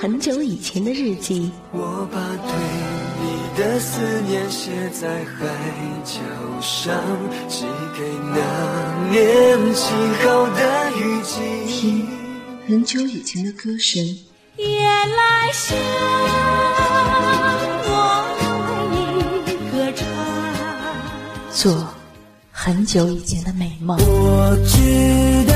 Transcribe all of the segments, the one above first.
很久以前的日记。我把对你的思念写在海角上，寄给那年轻后的雨季。听很久以前的歌声。夜来香，我为你歌唱。做很久以前的美梦。我知道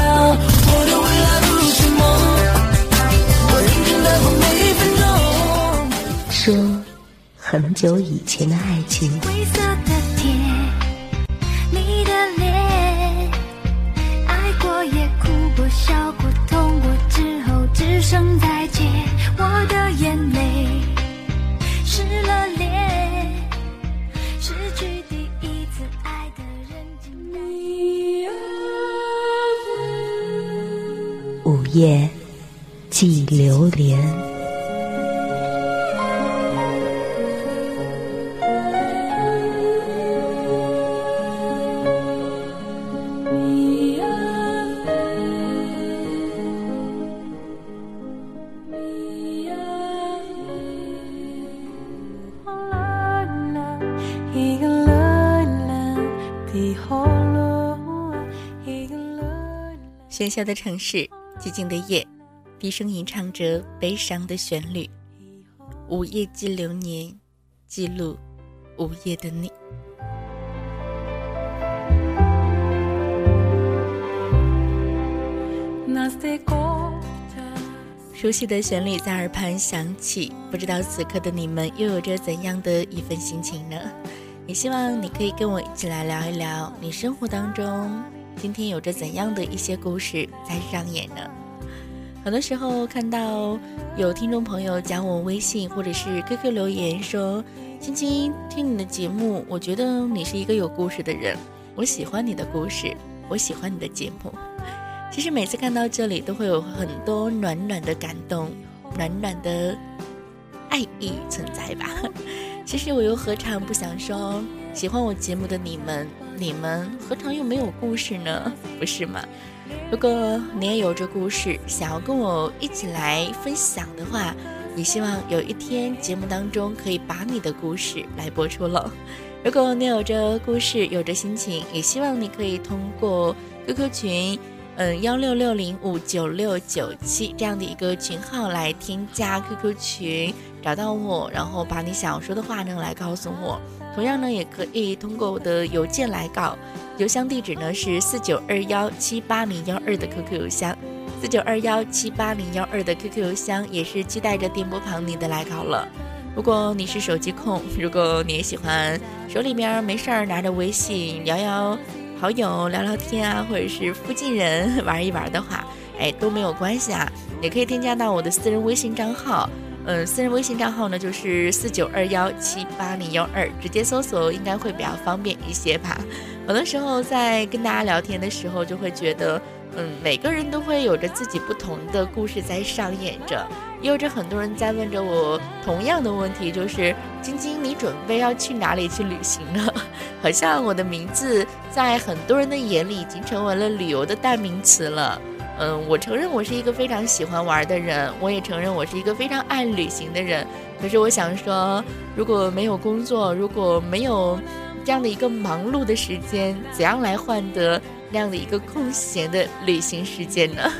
很久以前的爱情。灰色的天，你的脸，爱过也哭过，笑过，痛过之后只剩再见。我的眼泪湿了脸，失去第一次爱的人。午夜寄流连。的城市，寂静的夜，低声吟唱着悲伤的旋律。午夜记流年，记录午夜的你。熟悉的旋律在耳畔响起，不知道此刻的你们又有着怎样的一份心情呢？也希望你可以跟我一起来聊一聊，你生活当中今天有着怎样的一些故事在上演呢？很多时候看到有听众朋友加我微信或者是 QQ 留言说：“青青，听你的节目，我觉得你是一个有故事的人，我喜欢你的故事，我喜欢你的节目。”其实每次看到这里，都会有很多暖暖的感动，暖暖的爱意存在吧。其实我又何尝不想说，喜欢我节目的你们，你们何尝又没有故事呢？不是吗？如果你也有着故事，想要跟我一起来分享的话，也希望有一天节目当中可以把你的故事来播出了。如果你有着故事，有着心情，也希望你可以通过 QQ 群。嗯，幺六六零五九六九七这样的一个群号来添加 QQ 群，找到我，然后把你想要说的话呢来告诉我。同样呢，也可以通过我的邮件来稿，邮箱地址呢是四九二幺七八零幺二的 QQ 邮箱，四九二幺七八零幺二的 QQ 邮箱也是期待着电波旁你的来稿了。如果你是手机控，如果你也喜欢手里面没事儿拿着微信聊聊。好友聊聊天啊，或者是附近人玩一玩的话，哎都没有关系啊，也可以添加到我的私人微信账号。嗯，私人微信账号呢就是四九二幺七八零幺二，直接搜索应该会比较方便一些吧。很多时候在跟大家聊天的时候，就会觉得，嗯，每个人都会有着自己不同的故事在上演着，也有着很多人在问着我同样的问题，就是晶晶，你准备要去哪里去旅行呢？好像我的名字在很多人的眼里已经成为了旅游的代名词了。嗯，我承认我是一个非常喜欢玩的人，我也承认我是一个非常爱旅行的人。可是我想说，如果没有工作，如果没有这样的一个忙碌的时间，怎样来换得那样的一个空闲的旅行时间呢？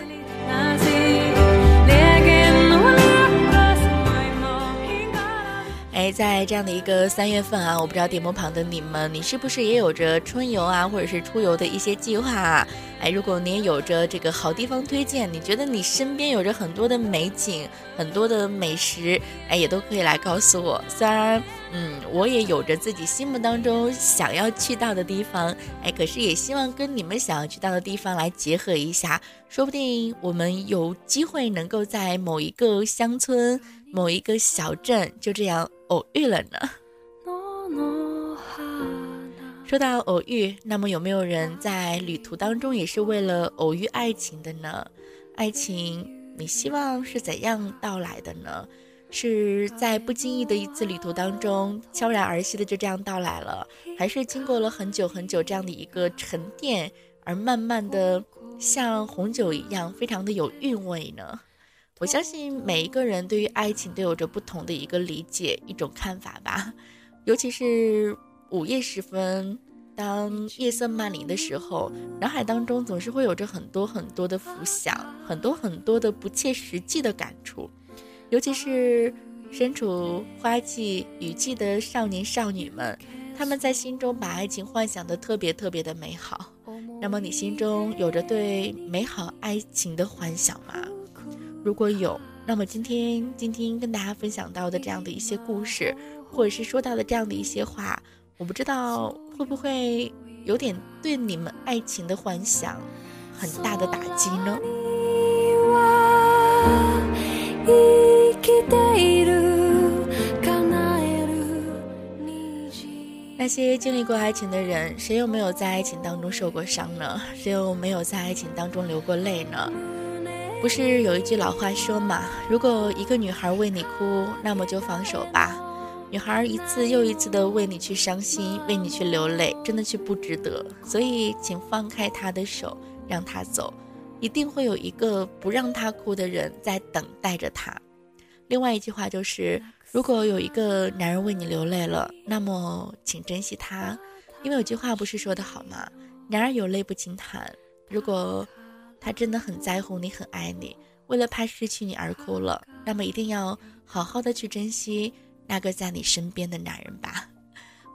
哎，在这样的一个三月份啊，我不知道点播旁的你们，你是不是也有着春游啊，或者是出游的一些计划啊？哎，如果你也有着这个好地方推荐，你觉得你身边有着很多的美景、很多的美食，哎，也都可以来告诉我。虽然，嗯，我也有着自己心目当中想要去到的地方，哎，可是也希望跟你们想要去到的地方来结合一下，说不定我们有机会能够在某一个乡村、某一个小镇就这样。偶遇了呢。说到偶遇，那么有没有人在旅途当中也是为了偶遇爱情的呢？爱情，你希望是怎样到来的呢？是在不经意的一次旅途当中悄然而息的就这样到来了，还是经过了很久很久这样的一个沉淀，而慢慢的像红酒一样非常的有韵味呢？我相信每一个人对于爱情都有着不同的一个理解、一种看法吧。尤其是午夜时分，当夜色漫临的时候，脑海当中总是会有着很多很多的浮想，很多很多的不切实际的感触。尤其是身处花季雨季的少年少女们，他们在心中把爱情幻想的特别特别的美好。那么你心中有着对美好爱情的幻想吗？如果有，那么今天今天跟大家分享到的这样的一些故事，或者是说到的这样的一些话，我不知道会不会有点对你们爱情的幻想很大的打击呢？那些经历过爱情的人，谁又没有在爱情当中受过伤呢？谁又没有在爱情当中流过泪呢？不是有一句老话说嘛？如果一个女孩为你哭，那么就放手吧。女孩一次又一次的为你去伤心，为你去流泪，真的去不值得。所以，请放开她的手，让她走。一定会有一个不让她哭的人在等待着她。另外一句话就是：如果有一个男人为你流泪了，那么请珍惜他，因为有句话不是说的好吗？男儿有泪不轻弹。如果他真的很在乎你，很爱你，为了怕失去你而哭了，那么一定要好好的去珍惜那个在你身边的男人吧。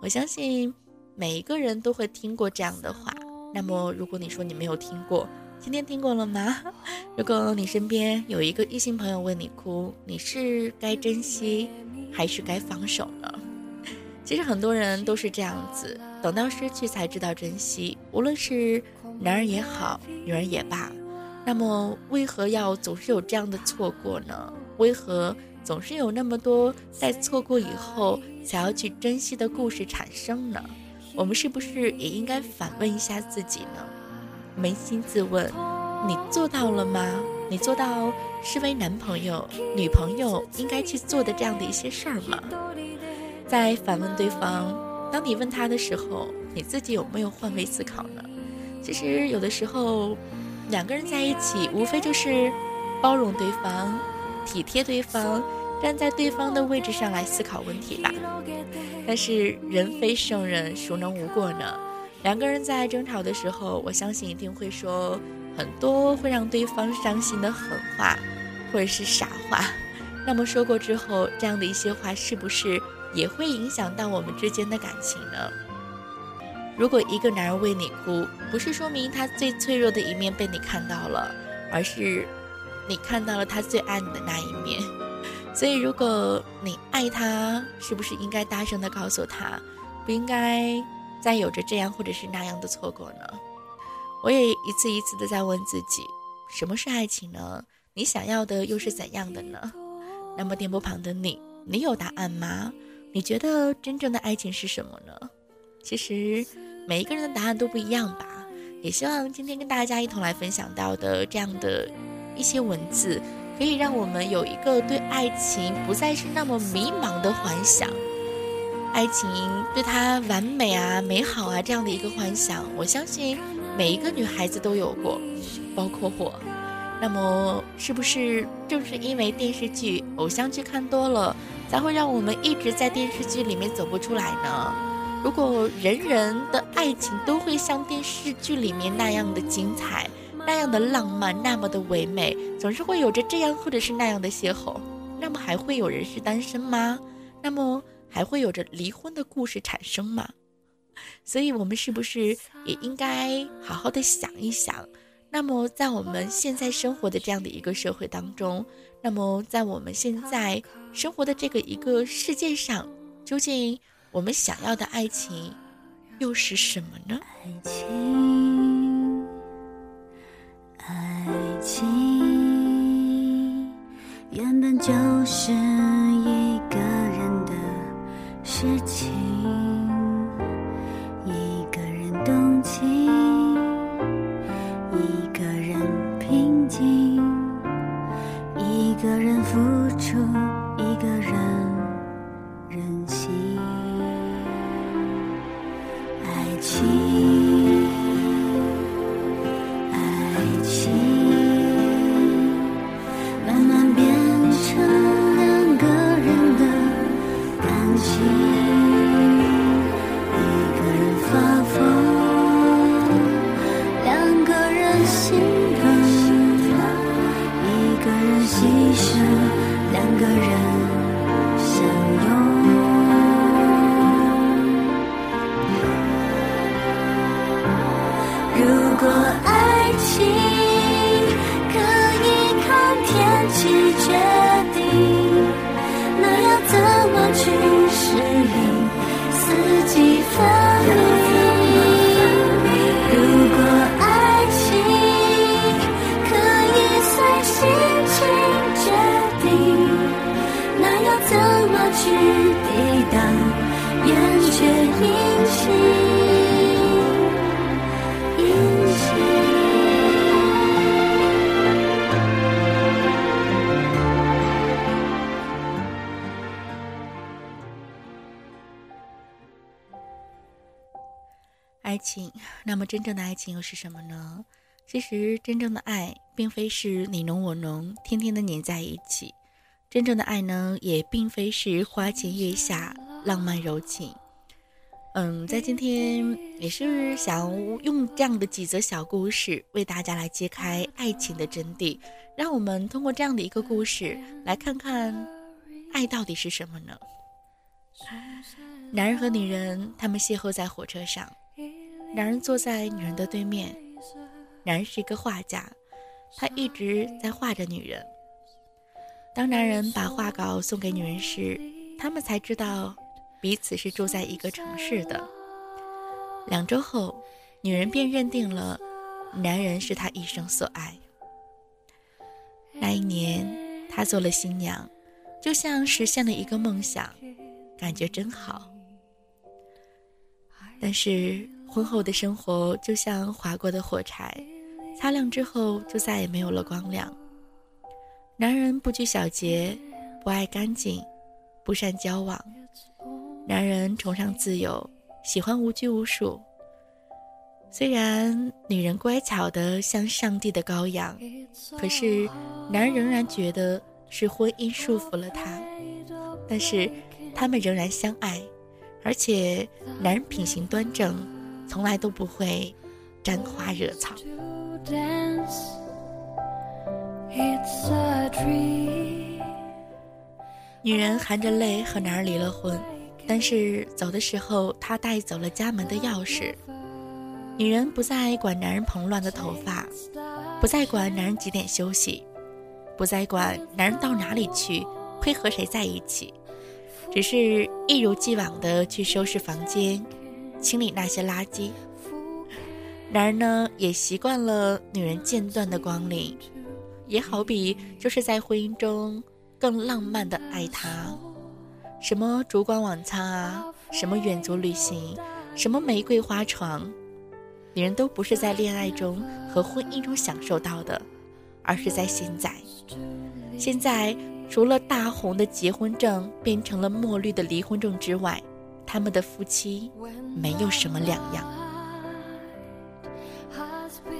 我相信每一个人都会听过这样的话。那么，如果你说你没有听过，今天听过了吗？如果你身边有一个异性朋友为你哭，你是该珍惜还是该放手呢？其实很多人都是这样子，等到失去才知道珍惜。无论是男人也好，女人也罢。那么，为何要总是有这样的错过呢？为何总是有那么多在错过以后才要去珍惜的故事产生呢？我们是不是也应该反问一下自己呢？扪心自问，你做到了吗？你做到身为男朋友、女朋友应该去做的这样的一些事儿吗？在反问对方，当你问他的时候，你自己有没有换位思考呢？其实有的时候。两个人在一起，无非就是包容对方、体贴对方，站在对方的位置上来思考问题吧。但是人非圣人，孰能无过呢？两个人在争吵的时候，我相信一定会说很多会让对方伤心的狠话，或者是傻话。那么说过之后，这样的一些话是不是也会影响到我们之间的感情呢？如果一个男人为你哭，不是说明他最脆弱的一面被你看到了，而是你看到了他最爱你的那一面。所以，如果你爱他，是不是应该大声的告诉他，不应该再有着这样或者是那样的错过呢？我也一次一次的在问自己，什么是爱情呢？你想要的又是怎样的呢？那么，电波旁的你，你有答案吗？你觉得真正的爱情是什么呢？其实。每一个人的答案都不一样吧，也希望今天跟大家一同来分享到的这样的一些文字，可以让我们有一个对爱情不再是那么迷茫的幻想，爱情对它完美啊、美好啊这样的一个幻想，我相信每一个女孩子都有过，包括我。那么，是不是正是因为电视剧、偶像剧看多了，才会让我们一直在电视剧里面走不出来呢？如果人人的爱情都会像电视剧里面那样的精彩、那样的浪漫、那么的唯美，总是会有着这样或者是那样的邂逅，那么还会有人是单身吗？那么还会有着离婚的故事产生吗？所以，我们是不是也应该好好的想一想？那么，在我们现在生活的这样的一个社会当中，那么在我们现在生活的这个一个世界上，究竟？我们想要的爱情又是什么呢？爱情，爱情，原本就是一个人的事情，去适应，四季分明。情，那么真正的爱情又是什么呢？其实，真正的爱并非是你浓我浓，天天的黏在一起。真正的爱呢，也并非是花前月下，浪漫柔情。嗯，在今天也是想用这样的几则小故事，为大家来揭开爱情的真谛。让我们通过这样的一个故事，来看看爱到底是什么呢？男人和女人，他们邂逅在火车上。男人坐在女人的对面，男人是一个画家，他一直在画着女人。当男人把画稿送给女人时，他们才知道彼此是住在一个城市的。两周后，女人便认定了男人是她一生所爱。那一年，她做了新娘，就像实现了一个梦想，感觉真好。但是。婚后的生活就像划过的火柴，擦亮之后就再也没有了光亮。男人不拘小节，不爱干净，不善交往。男人崇尚自由，喜欢无拘无束。虽然女人乖巧的像上帝的羔羊，可是男人仍然觉得是婚姻束缚了他。但是他们仍然相爱，而且男人品行端正。从来都不会沾花惹草。女人含着泪和男人离了婚，但是走的时候，她带走了家门的钥匙。女人不再管男人蓬乱的头发，不再管男人几点休息，不再管男人到哪里去会和谁在一起，只是一如既往的去收拾房间。清理那些垃圾。男人呢，也习惯了女人间断的光临，也好比就是在婚姻中更浪漫的爱她。什么烛光晚餐啊，什么远足旅行，什么玫瑰花床，女人都不是在恋爱中和婚姻中享受到的，而是在现在。现在除了大红的结婚证变成了墨绿的离婚证之外。他们的夫妻没有什么两样。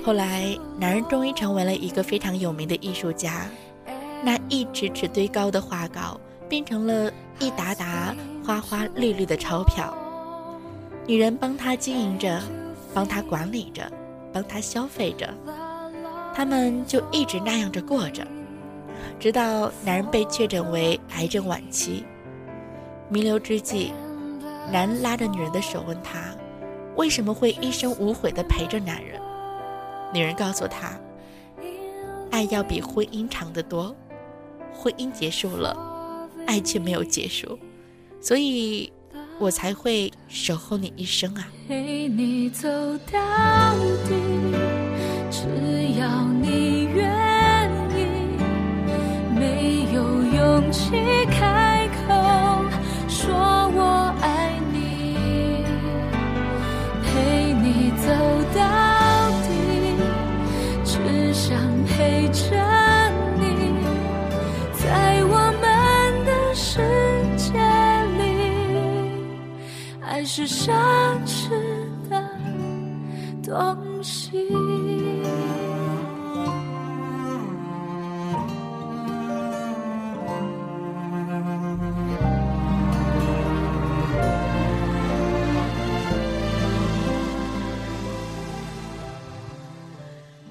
后来，男人终于成为了一个非常有名的艺术家，那一尺尺堆高的画稿变成了一沓沓花花绿绿的钞票。女人帮他经营着，帮他管理着，帮他消费着，他们就一直那样着过着，直到男人被确诊为癌症晚期，弥留之际。男人拉着女人的手问她：“为什么会一生无悔地陪着男人？”女人告诉他：“爱要比婚姻长得多，婚姻结束了，爱却没有结束，所以我才会守候你一生啊。”陪你走到底，只要你愿意，没有勇气开是奢侈的东西。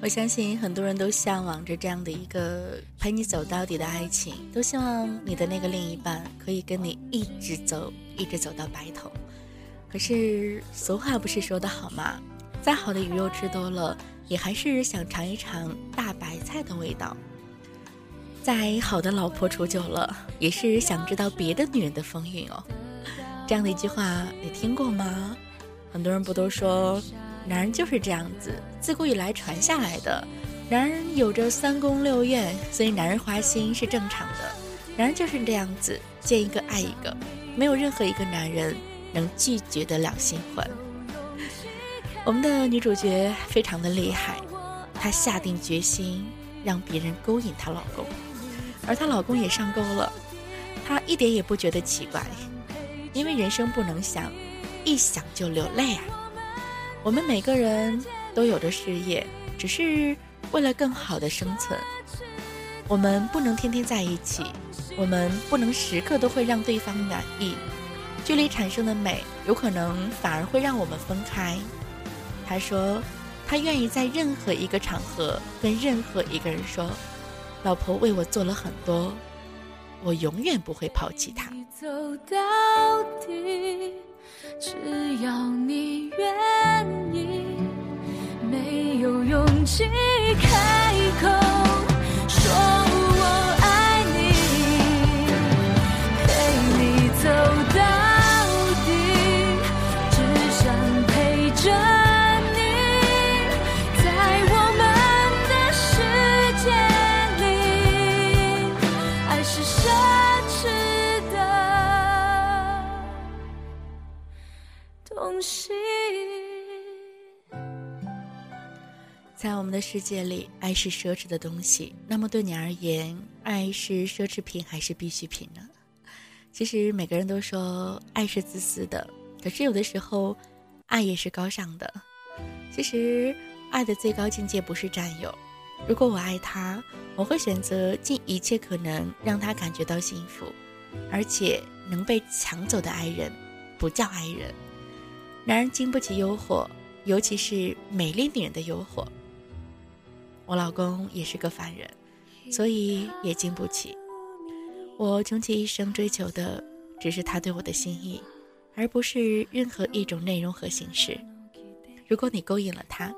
我相信很多人都向往着这样的一个陪你走到底的爱情都希望你的那个另一半可以跟你一直走一直走到白头。可是俗话不是说的好吗？再好的鱼肉吃多了，也还是想尝一尝大白菜的味道。再好的老婆处久了，也是想知道别的女人的风韵哦。这样的一句话你听过吗？很多人不都说？男人就是这样子，自古以来传下来的。男人有着三宫六院，所以男人花心是正常的。男人就是这样子，见一个爱一个，没有任何一个男人能拒绝得了新欢。我们的女主角非常的厉害，她下定决心让别人勾引她老公，而她老公也上钩了。她一点也不觉得奇怪，因为人生不能想，一想就流泪啊。我们每个人都有着事业，只是为了更好的生存。我们不能天天在一起，我们不能时刻都会让对方满意。距离产生的美，有可能反而会让我们分开。他说，他愿意在任何一个场合跟任何一个人说：“老婆为我做了很多，我永远不会抛弃她。”走到底。只要你愿意，没有勇气开口。在我们的世界里，爱是奢侈的东西。那么对你而言，爱是奢侈品还是必需品呢？其实每个人都说爱是自私的，可是有的时候，爱也是高尚的。其实爱的最高境界不是占有。如果我爱他，我会选择尽一切可能让他感觉到幸福，而且能被抢走的爱人，不叫爱人。男人经不起诱惑，尤其是美丽女人的诱惑。我老公也是个凡人，所以也经不起。我穷其一生追求的，只是他对我的心意，而不是任何一种内容和形式。如果你勾引了他，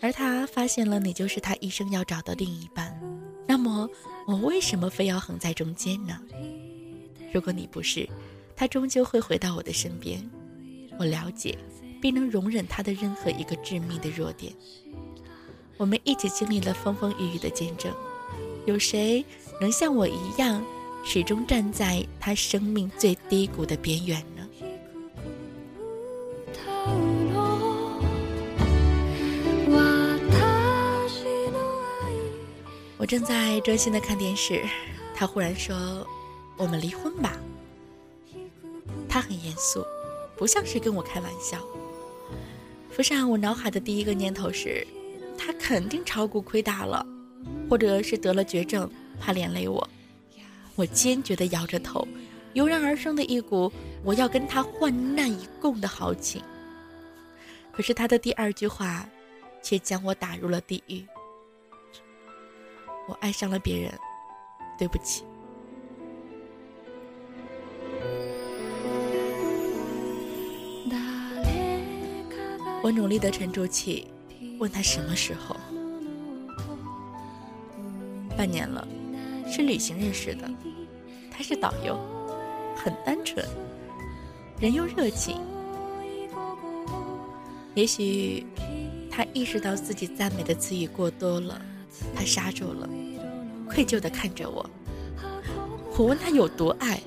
而他发现了你就是他一生要找的另一半，那么我为什么非要横在中间呢？如果你不是，他终究会回到我的身边。我了解，并能容忍他的任何一个致命的弱点。我们一起经历了风风雨雨的见证，有谁能像我一样，始终站在他生命最低谷的边缘呢？我正在专心的看电视，他忽然说：“我们离婚吧。”他很严肃，不像是跟我开玩笑。浮上我脑海的第一个念头是。他肯定炒股亏大了，或者是得了绝症，怕连累我。我坚决地摇着头，油然而生的一股我要跟他患难与共的豪情。可是他的第二句话，却将我打入了地狱。我爱上了别人，对不起。我努力地沉住气。问他什么时候？半年了，是旅行认识的。他是导游，很单纯，人又热情。也许他意识到自己赞美的词语过多了，他刹住了，愧疚地看着我。我问他有多爱，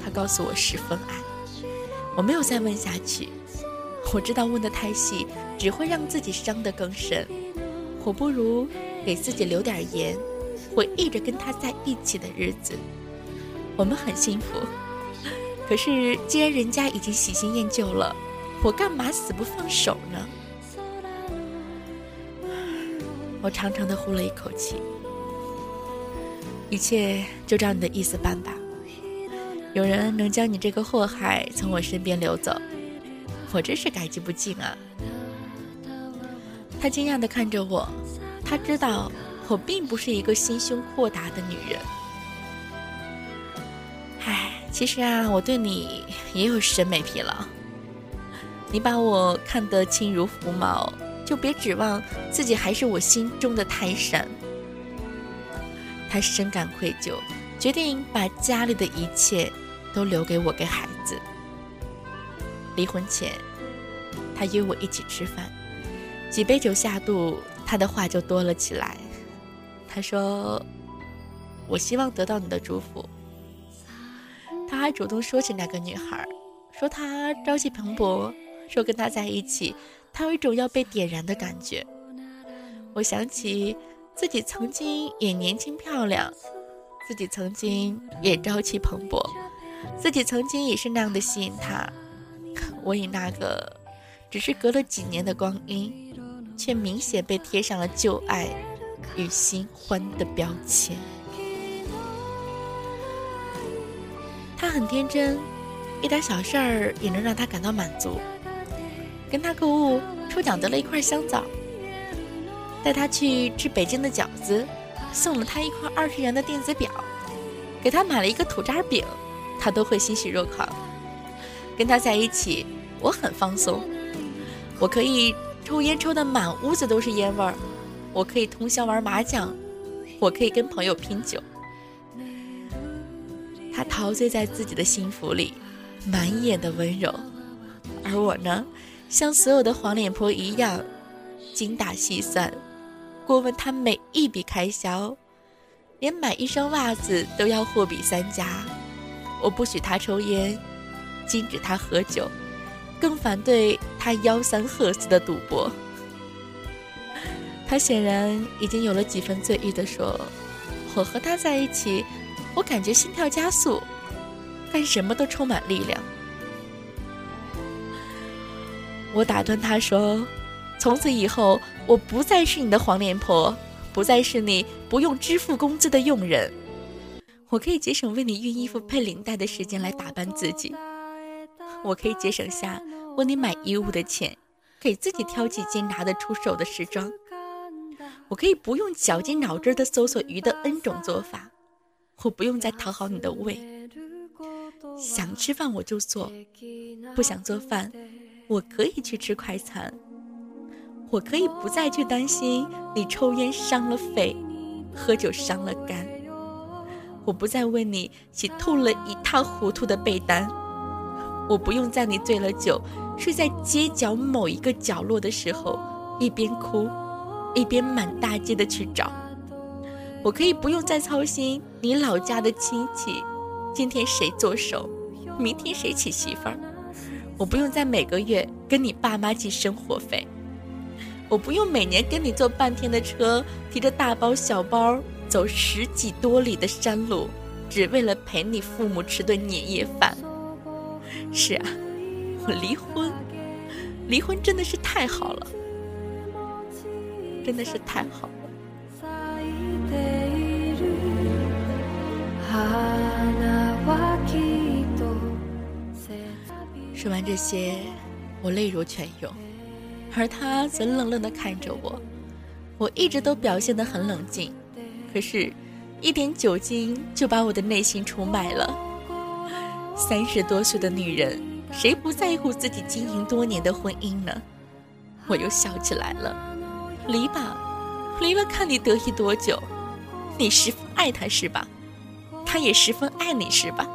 他告诉我十分爱。我没有再问下去。我知道问的太细，只会让自己伤得更深。我不如给自己留点盐，回忆着跟他在一起的日子。我们很幸福。可是既然人家已经喜新厌旧了，我干嘛死不放手呢？我长长的呼了一口气。一切就照你的意思办吧。有人能将你这个祸害从我身边流走。我真是感激不尽啊！他惊讶地看着我，他知道我并不是一个心胸豁达的女人。唉，其实啊，我对你也有审美疲劳。你把我看得轻如浮毛，就别指望自己还是我心中的泰山。他深感愧疚，决定把家里的一切都留给我给孩子。离婚前，他约我一起吃饭，几杯酒下肚，他的话就多了起来。他说：“我希望得到你的祝福。”他还主动说起那个女孩，说她朝气蓬勃。说跟他在一起，他有一种要被点燃的感觉。我想起自己曾经也年轻漂亮，自己曾经也朝气蓬勃，自己曾经也是那样的吸引他。我以那个只是隔了几年的光阴，却明显被贴上了旧爱与新欢的标签。他很天真，一点小事儿也能让他感到满足。跟他购物，抽奖得了一块香枣；带他去吃北京的饺子，送了他一块二十元的电子表；给他买了一个土渣饼，他都会欣喜若狂。跟他在一起，我很放松，我可以抽烟抽的满屋子都是烟味儿，我可以通宵玩麻将，我可以跟朋友拼酒。他陶醉在自己的幸福里，满眼的温柔，而我呢？像所有的黄脸婆一样，精打细算，过问他每一笔开销，连买一双袜子都要货比三家。我不许他抽烟，禁止他喝酒，更反对他吆三喝四的赌博。他显然已经有了几分醉意的说：“我和他在一起，我感觉心跳加速，干什么都充满力量。”我打断他说：“从此以后，我不再是你的黄脸婆，不再是你不用支付工资的佣人。我可以节省为你熨衣服、配领带的时间来打扮自己。我可以节省下为你买衣物的钱，给自己挑几件拿得出手的时装。我可以不用绞尽脑汁的搜索鱼的 N 种做法。我不用再讨好你的胃。想吃饭我就做，不想做饭。”我可以去吃快餐，我可以不再去担心你抽烟伤了肺，喝酒伤了肝。我不再为你洗透了一塌糊涂的被单，我不用在你醉了酒，睡在街角某一个角落的时候，一边哭，一边满大街的去找。我可以不用再操心你老家的亲戚，今天谁做手，明天谁娶媳妇儿。我不用再每个月跟你爸妈寄生活费，我不用每年跟你坐半天的车，提着大包小包走十几多里的山路，只为了陪你父母吃顿年夜饭。是啊，我离婚，离婚真的是太好了，真的是太好了。说完这些，我泪如泉涌，而他则愣愣的看着我。我一直都表现得很冷静，可是，一点酒精就把我的内心出卖了。三十多岁的女人，谁不在乎自己经营多年的婚姻呢？我又笑起来了。离吧，离了看你得意多久。你十分爱他是吧？他也十分爱你是吧？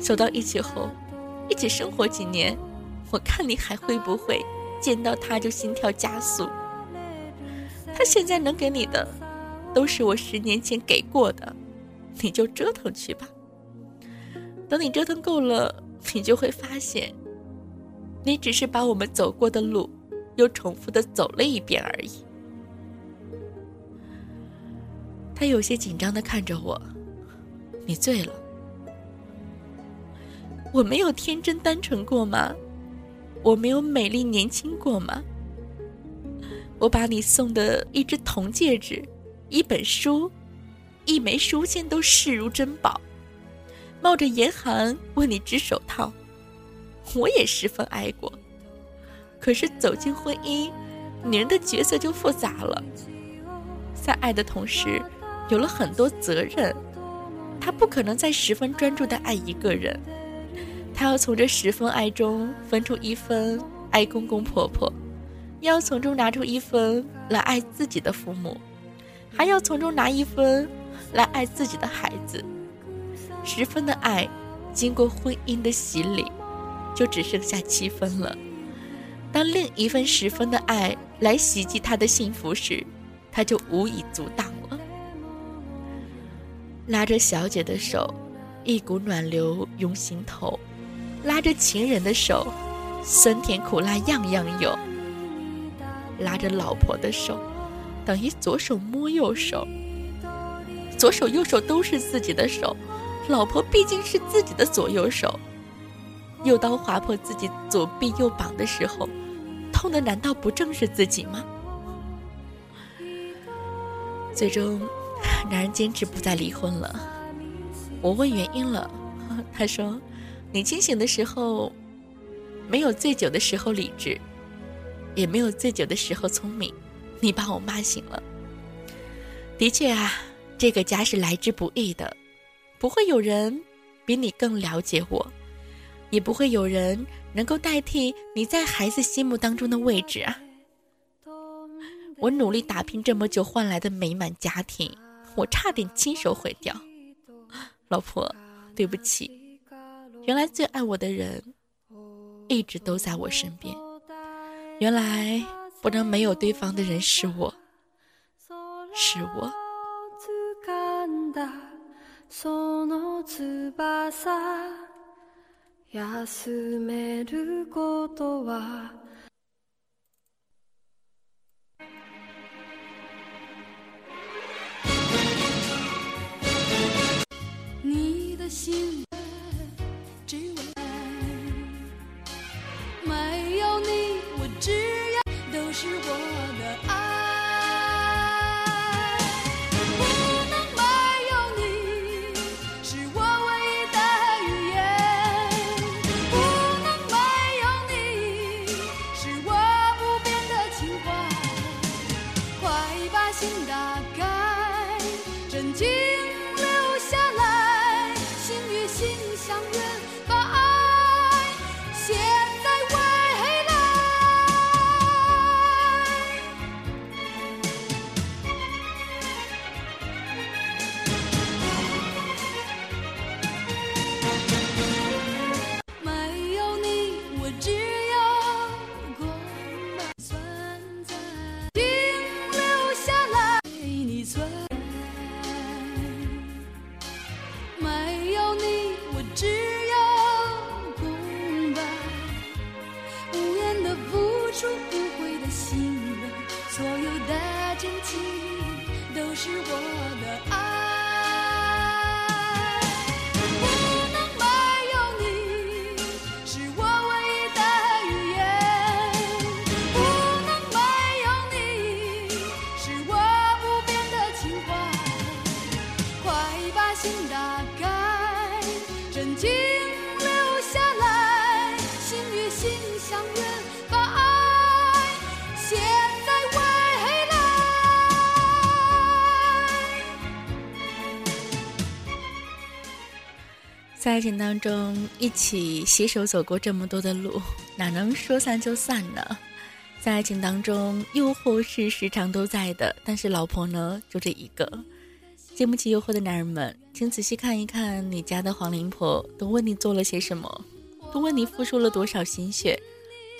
走到一起后。一起生活几年，我看你还会不会见到他就心跳加速？他现在能给你的，都是我十年前给过的，你就折腾去吧。等你折腾够了，你就会发现，你只是把我们走过的路又重复的走了一遍而已。他有些紧张的看着我，你醉了。我没有天真单纯过吗？我没有美丽年轻过吗？我把你送的一只铜戒指、一本书、一枚书签都视如珍宝，冒着严寒为你织手套，我也十分爱过。可是走进婚姻，女人的角色就复杂了。在爱的同时，有了很多责任。他不可能再十分专注的爱一个人，他要从这十分爱中分出一分爱公公婆婆，要从中拿出一分来爱自己的父母，还要从中拿一分来爱自己的孩子。十分的爱，经过婚姻的洗礼，就只剩下七分了。当另一份十分的爱来袭击他的幸福时，他就无以阻挡了。拉着小姐的手，一股暖流涌心头；拉着情人的手，酸甜苦辣样样有；拉着老婆的手，等于左手摸右手，左手右手都是自己的手，老婆毕竟是自己的左右手。右刀划破自己左臂右膀的时候，痛的难道不正是自己吗？最终，男人坚持不再离婚了。我问原因了，他说：“你清醒的时候，没有醉酒的时候理智，也没有醉酒的时候聪明，你把我骂醒了。”的确啊，这个家是来之不易的，不会有人比你更了解我。也不会有人能够代替你在孩子心目当中的位置啊！我努力打拼这么久换来的美满家庭，我差点亲手毁掉。老婆，对不起。原来最爱我的人，一直都在我身边。原来不能没有对方的人是我，是我。その翼休めることは真情都是我的爱。爱情当中，一起携手走过这么多的路，哪能说散就散呢？在爱情当中，诱惑是时常都在的，但是老婆呢，就这一个。经不起诱惑的男人们，请仔细看一看你家的黄灵婆，都为你做了些什么，都为你付出了多少心血，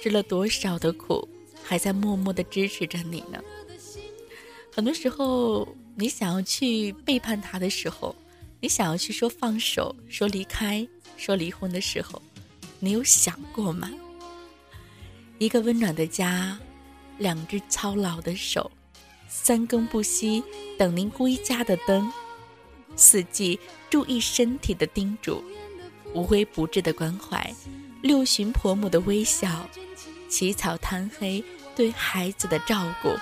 吃了多少的苦，还在默默的支持着你呢。很多时候，你想要去背叛他的时候。你想要去说放手、说离开、说离婚的时候，你有想过吗？一个温暖的家，两只操劳的手，三更不息等您归家的灯，四季注意身体的叮嘱，无微不至的关怀，六旬婆母的微笑，起草贪黑对孩子的照顾，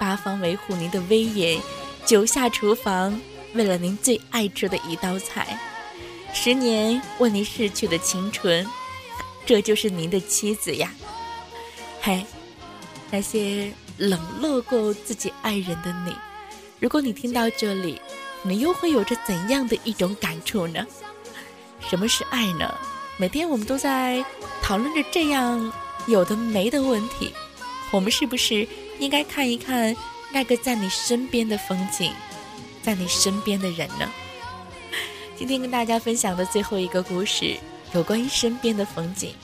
八方维护您的威严，九下厨房。为了您最爱吃的一道菜，十年为您逝去的青春，这就是您的妻子呀。嘿，那些冷落过自己爱人的你，如果你听到这里，你又会有着怎样的一种感触呢？什么是爱呢？每天我们都在讨论着这样有的没的问题，我们是不是应该看一看那个在你身边的风景，在你身边的人呢？今天跟大家分享的最后一个故事，有关于身边的风景。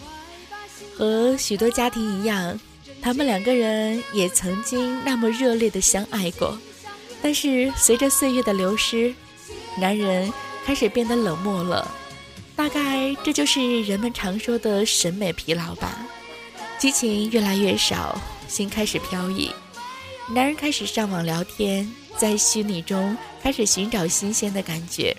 和许多家庭一样，他们两个人也曾经那么热烈的相爱过，但是随着岁月的流失，男人开始变得冷漠了。大概这就是人们常说的审美疲劳吧，激情越来越少，心开始飘逸。男人开始上网聊天，在虚拟中开始寻找新鲜的感觉。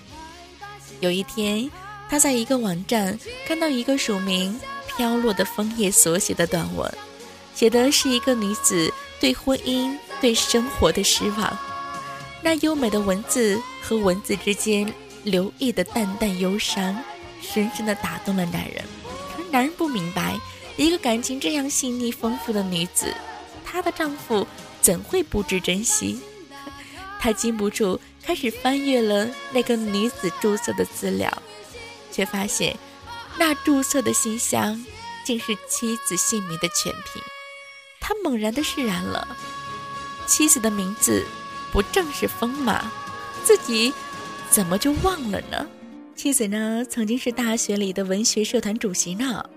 有一天，他在一个网站看到一个署名“飘落的枫叶”所写的短文，写的是一个女子对婚姻、对生活的失望。那优美的文字和文字之间流溢的淡淡忧伤。深深的打动了男人，可男人不明白，一个感情这样细腻丰富的女子，她的丈夫怎会不知珍惜？他禁不住开始翻阅了那个女子注册的资料，却发现那注册的信箱竟是妻子姓名的全拼。他猛然的释然了，妻子的名字不正是风吗？自己怎么就忘了呢？妻子呢，曾经是大学里的文学社团主席呢。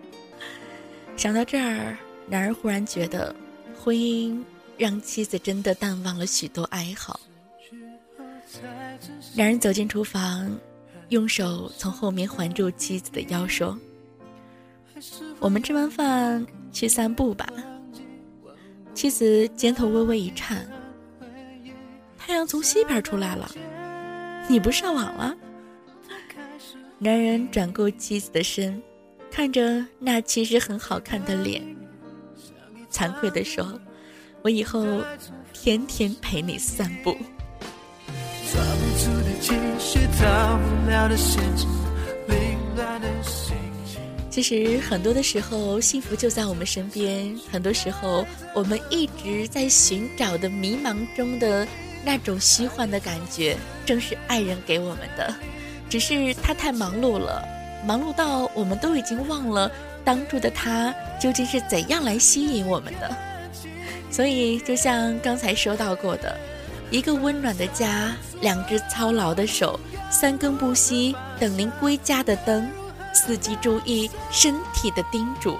想到这儿，男人忽然觉得，婚姻让妻子真的淡忘了许多爱好。男人走进厨房，用手从后面环住妻子的腰，说：“我们吃完饭去散步吧。”妻子肩头微微一颤。太阳从西边出来了，你不上网了？男人转过妻子的身，看着那其实很好看的脸，惭愧地说：“我以后天天陪你散步。”其实很多的时候，幸福就在我们身边。很多时候，我们一直在寻找的迷茫中的那种虚幻的感觉，正是爱人给我们的。只是他太忙碌了，忙碌到我们都已经忘了当初的他究竟是怎样来吸引我们的。所以，就像刚才说到过的，一个温暖的家，两只操劳的手，三更不息等您归家的灯，四季注意身体的叮嘱，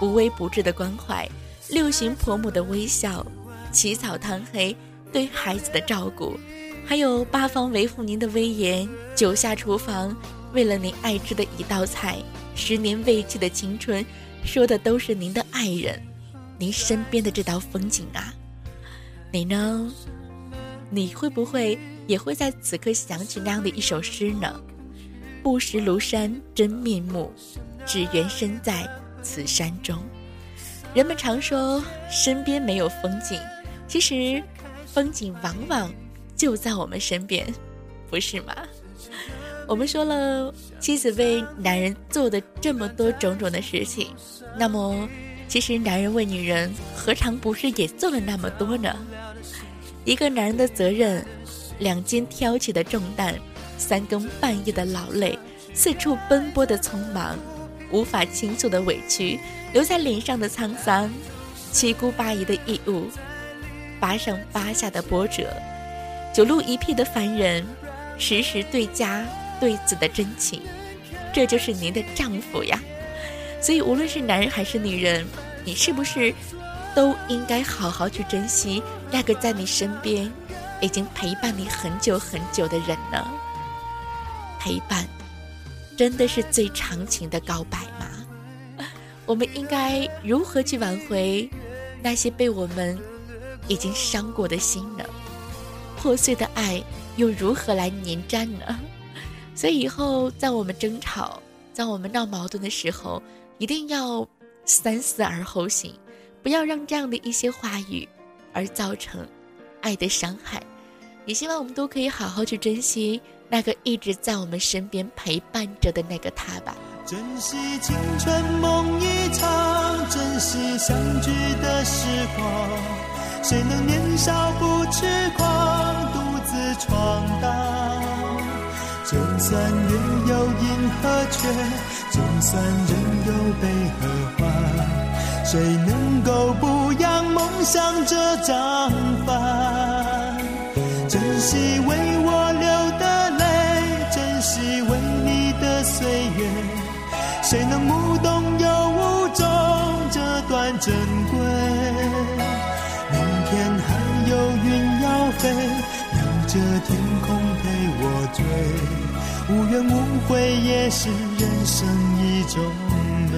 无微不至的关怀，六旬婆母的微笑，起早贪黑对孩子的照顾。还有八方维护您的威严，九下厨房为了您爱吃的一道菜，十年未弃的青春，说的都是您的爱人，您身边的这道风景啊！你呢？你会不会也会在此刻想起那样的一首诗呢？不识庐山真面目，只缘身在此山中。人们常说身边没有风景，其实风景往往。就在我们身边，不是吗？我们说了，妻子为男人做的这么多种种的事情，那么，其实男人为女人何尝不是也做了那么多呢？一个男人的责任，两肩挑起的重担，三更半夜的劳累，四处奔波的匆忙，无法倾诉的委屈，留在脸上的沧桑，七姑八姨的义务，八上八下的波折。九路一片的凡人，时时对家对子的真情，这就是您的丈夫呀。所以，无论是男人还是女人，你是不是都应该好好去珍惜那个在你身边已经陪伴你很久很久的人呢？陪伴，真的是最长情的告白吗？我们应该如何去挽回那些被我们已经伤过的心呢？破碎的爱又如何来粘粘呢？所以以后在我们争吵、在我们闹矛盾的时候，一定要三思而后行，不要让这样的一些话语而造成爱的伤害。也希望我们都可以好好去珍惜那个一直在我们身边陪伴着的那个他吧。珍惜青春梦一场，珍惜相聚的时光。谁能年少不痴狂？独自闯荡。就算月有阴和缺，就算人有悲和欢，谁能够不扬梦想这张帆？珍惜为我流的泪，珍惜为你的岁月，谁能无动又无衷这段珍贵？明天还有云要飞，留着天空陪我追。无怨无悔也是人生一种美。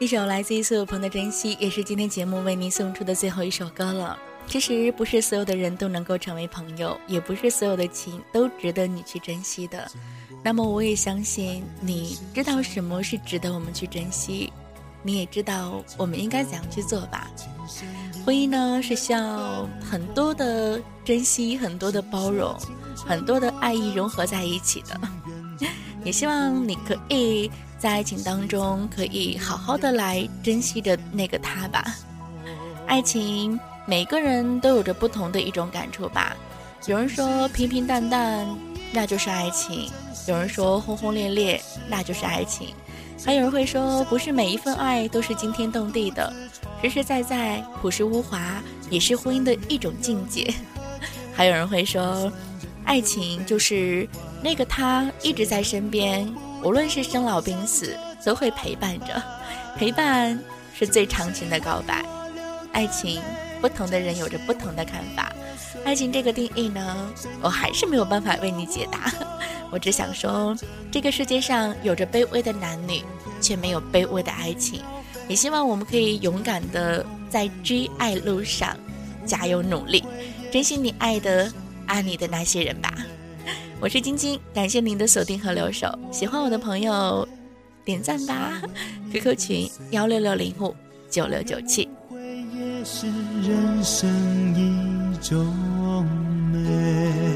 一首来自于苏有朋的珍惜，也是今天节目为您送出的最后一首歌了。其实不是所有的人都能够成为朋友，也不是所有的情都值得你去珍惜的。那么我也相信你知道什么是值得我们去珍惜，你也知道我们应该怎样去做吧。婚姻呢是需要很多的珍惜，很多的包容，很多的爱意融合在一起的。也希望你可以在爱情当中可以好好的来珍惜着那个他吧。爱情。每个人都有着不同的一种感触吧。有人说平平淡淡，那就是爱情；有人说轰轰烈烈，那就是爱情；还有人会说，不是每一份爱都是惊天动地的，实实在在、朴实无华，也是婚姻的一种境界。还有人会说，爱情就是那个他一直在身边，无论是生老病死，都会陪伴着。陪伴是最长情的告白，爱情。不同的人有着不同的看法，爱情这个定义呢，我还是没有办法为你解答。我只想说，这个世界上有着卑微的男女，却没有卑微的爱情。也希望我们可以勇敢的在追爱路上加油努力，珍惜你爱的、爱你的那些人吧。我是晶晶，感谢您的锁定和留守。喜欢我的朋友，点赞吧。QQ 群幺六六零五九六九七。也是人生一种美。